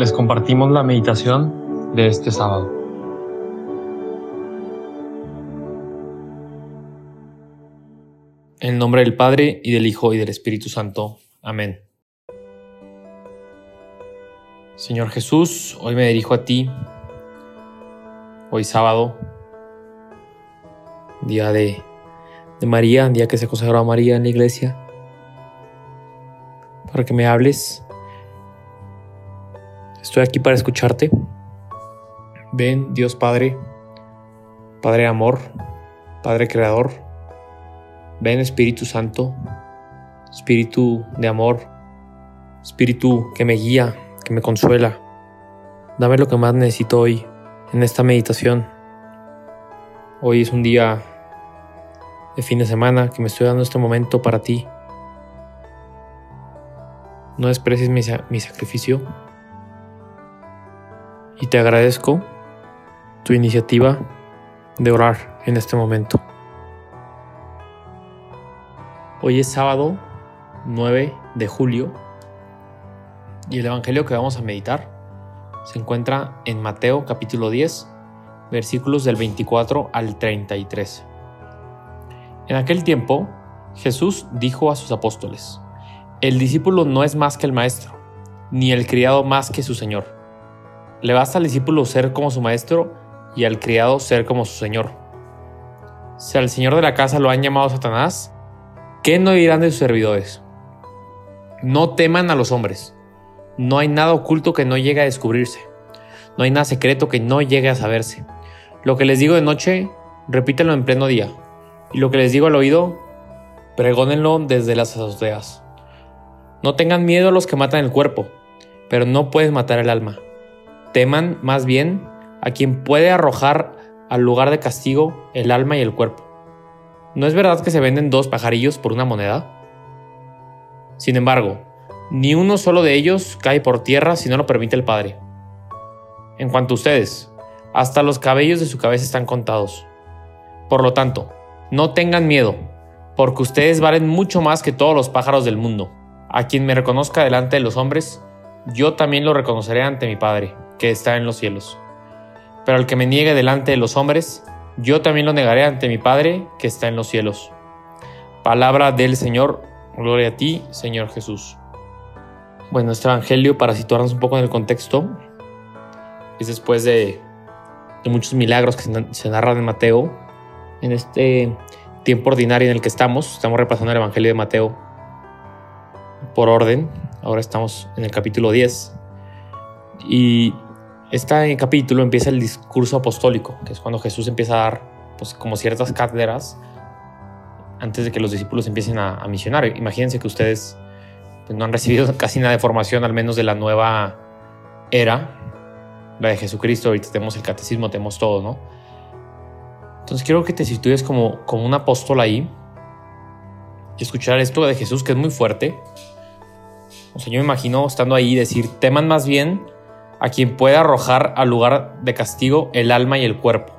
les compartimos la meditación de este sábado. En nombre del Padre y del Hijo y del Espíritu Santo. Amén. Señor Jesús, hoy me dirijo a ti, hoy sábado, día de, María, día que se consagró María en la iglesia, para que me hables. Estoy aquí para escucharte. Ven, Dios Padre, Padre Amor, Padre Creador. Ven, Espíritu Santo, Espíritu de amor, Espíritu que me guía, que me consuela. Dame lo que más necesito hoy en esta meditación. Hoy es un día de fin de semana que me estoy dando este momento para ti. No desprecies mi, mi sacrificio. Y te agradezco tu iniciativa de orar en este momento. Hoy es sábado 9 de julio y el Evangelio que vamos a meditar se encuentra en Mateo capítulo 10, versículos del 24 al 33. En aquel tiempo, Jesús dijo a sus apóstoles, el discípulo no es más que el maestro, ni el criado más que su señor. Le basta al discípulo ser como su maestro y al criado ser como su señor. Si al señor de la casa lo han llamado Satanás, ¿qué no dirán de sus servidores? No teman a los hombres. No hay nada oculto que no llegue a descubrirse. No hay nada secreto que no llegue a saberse. Lo que les digo de noche, repítenlo en pleno día. Y lo que les digo al oído, pregónenlo desde las azoteas. No tengan miedo a los que matan el cuerpo, pero no pueden matar el alma. Teman más bien a quien puede arrojar al lugar de castigo el alma y el cuerpo. ¿No es verdad que se venden dos pajarillos por una moneda? Sin embargo, ni uno solo de ellos cae por tierra si no lo permite el Padre. En cuanto a ustedes, hasta los cabellos de su cabeza están contados. Por lo tanto, no tengan miedo, porque ustedes valen mucho más que todos los pájaros del mundo. A quien me reconozca delante de los hombres, yo también lo reconoceré ante mi Padre, que está en los cielos. Pero al que me niegue delante de los hombres, yo también lo negaré ante mi Padre, que está en los cielos. Palabra del Señor, gloria a ti, Señor Jesús. Bueno, este Evangelio, para situarnos un poco en el contexto, es después de, muchos milagros que se, se narran en Mateo, en este tiempo ordinario en el que estamos, estamos repasando el Evangelio de Mateo por orden. Ahora estamos en el capítulo 10. Y este capítulo empieza el discurso apostólico, que es cuando Jesús empieza a dar pues, como ciertas cátedras antes de que los discípulos empiecen a, misionar. Imagínense que ustedes pues, no han recibido casi nada de formación, al menos de la nueva era, la de Jesucristo. Ahorita tenemos el catecismo, tenemos todo, ¿no? Entonces quiero que te sitúes como, como un apóstol ahí y escuchar esto de Jesús que es muy fuerte o sea, yo me imagino estando ahí y decir, teman más bien a quien pueda arrojar al lugar de castigo el alma y el cuerpo.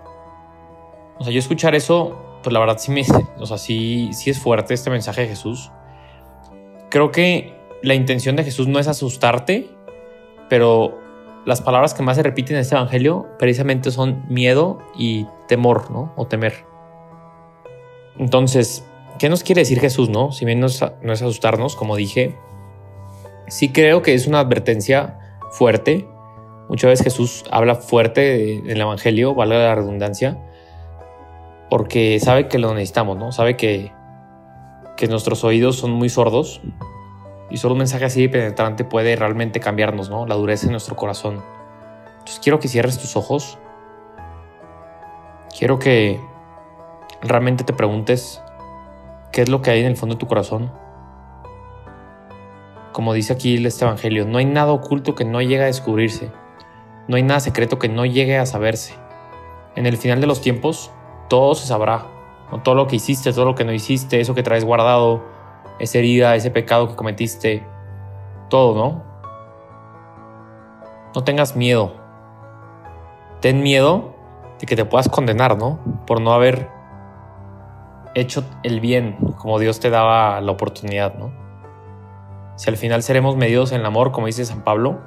O sea, yo escuchar eso, pues la verdad sí me, o sea, sí, sí es fuerte este mensaje de Jesús. Creo que la intención de Jesús no es asustarte, pero las palabras que más se repiten en este evangelio precisamente son miedo y temor, ¿no? O temer. Entonces, ¿qué nos quiere decir Jesús, no? Si bien no es, no es asustarnos, como dije, sí creo que es una advertencia fuerte. Muchas veces Jesús habla fuerte en el Evangelio, valga la redundancia, porque sabe que lo necesitamos, ¿no? Sabe que, que nuestros oídos son muy sordos y solo un mensaje así penetrante puede realmente cambiarnos, ¿no? La dureza de nuestro corazón. Entonces quiero que cierres tus ojos. Quiero que realmente te preguntes qué es lo que hay en el fondo de tu corazón como dice aquí este Evangelio, no hay nada oculto que no llegue a descubrirse, no hay nada secreto que no llegue a saberse. En el final de los tiempos, todo se sabrá, todo lo que hiciste, todo lo que no hiciste, eso que traes guardado, esa herida, ese pecado que cometiste, todo, ¿no? No tengas miedo. Ten miedo de que te puedas condenar, ¿no? Por no haber hecho el bien como Dios te daba la oportunidad, ¿no? si al final seremos medidos en el amor, como dice San Pablo,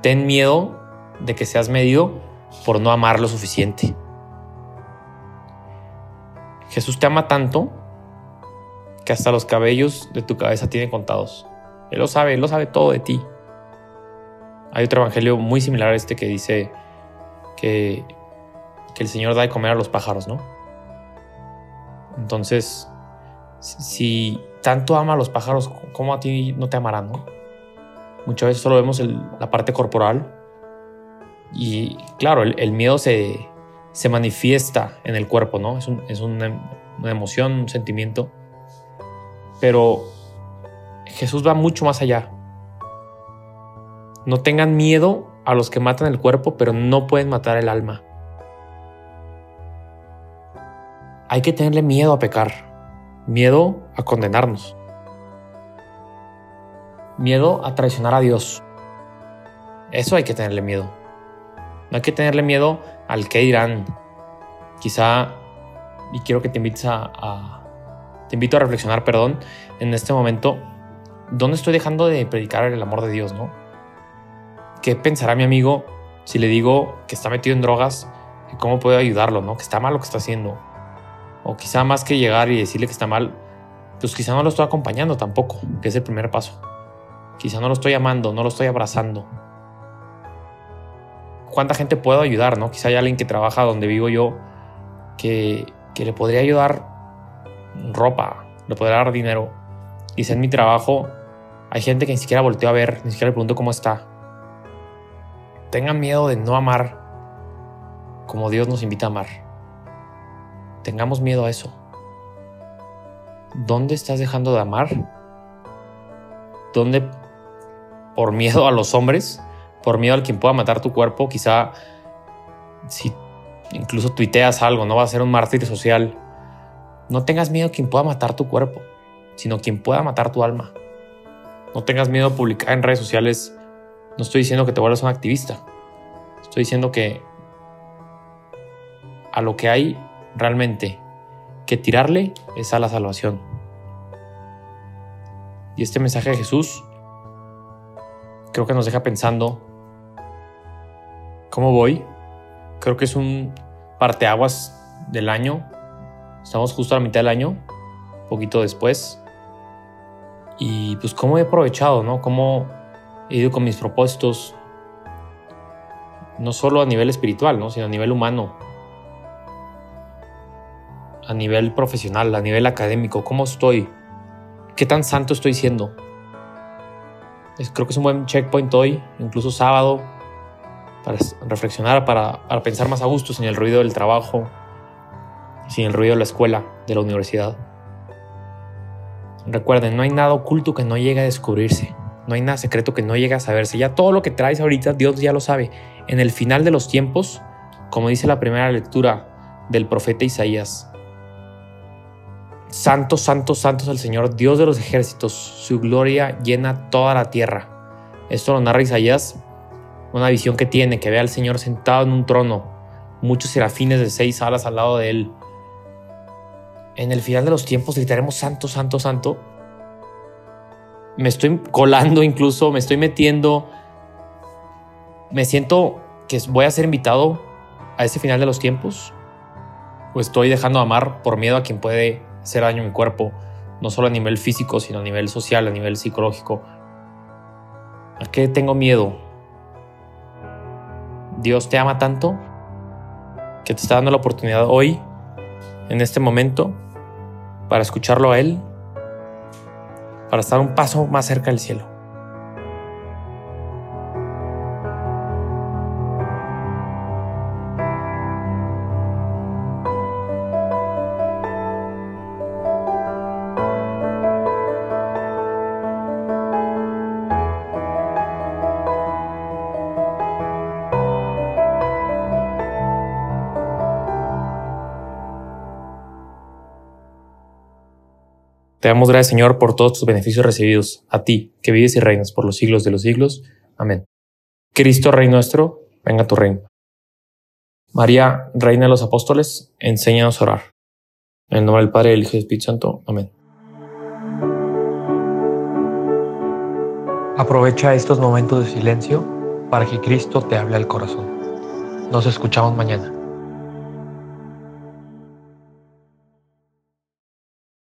ten miedo de que seas medido por no amar lo suficiente. Jesús te ama tanto que hasta los cabellos de tu cabeza tiene contados. Él lo sabe, Él lo sabe todo de ti. Hay otro evangelio muy similar a este que dice que, que el Señor da de comer a los pájaros, ¿no? Entonces, si tanto ama a los pájaros, ¿cómo a ti no te amarán, no? Muchas veces solo vemos la parte corporal y claro, el, miedo se, se, manifiesta en el cuerpo, ¿no? Es, es una, una emoción, un sentimiento. Pero Jesús va mucho más allá. No tengan miedo a los que matan el cuerpo, pero no pueden matar el alma. Hay que tenerle miedo a pecar, miedo a condenarnos, miedo a traicionar a Dios. Eso hay que tenerle miedo. No hay que tenerle miedo al que dirán. Quizá, y quiero que te invites a, te invito a reflexionar, perdón, en este momento, ¿dónde estoy dejando de predicar el amor de Dios, no? ¿Qué pensará mi amigo si le digo que está metido en drogas y cómo puedo ayudarlo, no? Que está mal lo que está haciendo. O quizá más que llegar y decirle que está mal, pues quizá no lo estoy acompañando tampoco, que es el primer paso. Quizá no lo estoy amando, no lo estoy abrazando. ¿Cuánta gente puedo ayudar, no? Quizá hay alguien que trabaja donde vivo yo que, que le podría ayudar ropa, le podría dar dinero. Quizá en mi trabajo hay gente que ni siquiera volteó a ver, ni siquiera le pregunto cómo está. Tengan miedo de no amar como Dios nos invita a amar. Tengamos miedo a eso. ¿Dónde estás dejando de amar? ¿Dónde por miedo a los hombres? ¿Por miedo al quien pueda matar tu cuerpo? Quizá si incluso tuiteas algo, no va a ser un mártir social. No tengas miedo a quien pueda matar tu cuerpo, sino quien pueda matar tu alma. No tengas miedo a publicar en redes sociales no estoy diciendo que te vuelvas un activista. Estoy diciendo que a lo que hay realmente que tirarle es a la salvación. Y este mensaje de Jesús creo que nos deja pensando cómo voy. Creo que es un parteaguas del año. Estamos justo a la mitad del año, poquito después. Y pues cómo he aprovechado, ¿no? Cómo he ido con mis propósitos, no solo a nivel espiritual, ¿no? sino a nivel humano, a nivel profesional, a nivel académico, cómo estoy, qué tan santo estoy siendo. creo que es un buen checkpoint hoy, incluso sábado, para reflexionar, para, pensar más a gusto sin el ruido del trabajo, sin el ruido de la escuela, de la universidad. Recuerden, no hay nada oculto que no llegue a descubrirse. No hay nada secreto que no llegue a saberse. Ya todo lo que traes ahorita, Dios ya lo sabe. En el final de los tiempos, como dice la primera lectura del profeta Isaías, Santo, santo, santo es el Señor, Dios de los ejércitos, su gloria llena toda la tierra. Esto lo narra Isaías, una visión que tiene, que ve al Señor sentado en un trono, muchos serafines de seis alas al lado de él. En el final de los tiempos gritaremos santo, santo, santo, me estoy colando incluso, me estoy metiendo. Me siento que voy a ser invitado a ese final de los tiempos. O estoy dejando de amar por miedo a quien puede hacer daño a mi cuerpo, no solo a nivel físico, sino a nivel social, a nivel psicológico. ¿A qué tengo miedo? Dios te ama tanto que te está dando la oportunidad hoy, en este momento, para escucharlo a Él para estar un paso más cerca del cielo. Te damos gracias, Señor, por todos tus beneficios recibidos, a ti, que vives y reinas por los siglos de los siglos. Amén. Cristo, Rey nuestro, venga tu reino. María, Reina de los Apóstoles, enséñanos a orar. En el nombre del Padre, del Hijo y del Espíritu Santo. Amén. Aprovecha estos momentos de silencio para que Cristo te hable al corazón. Nos escuchamos mañana.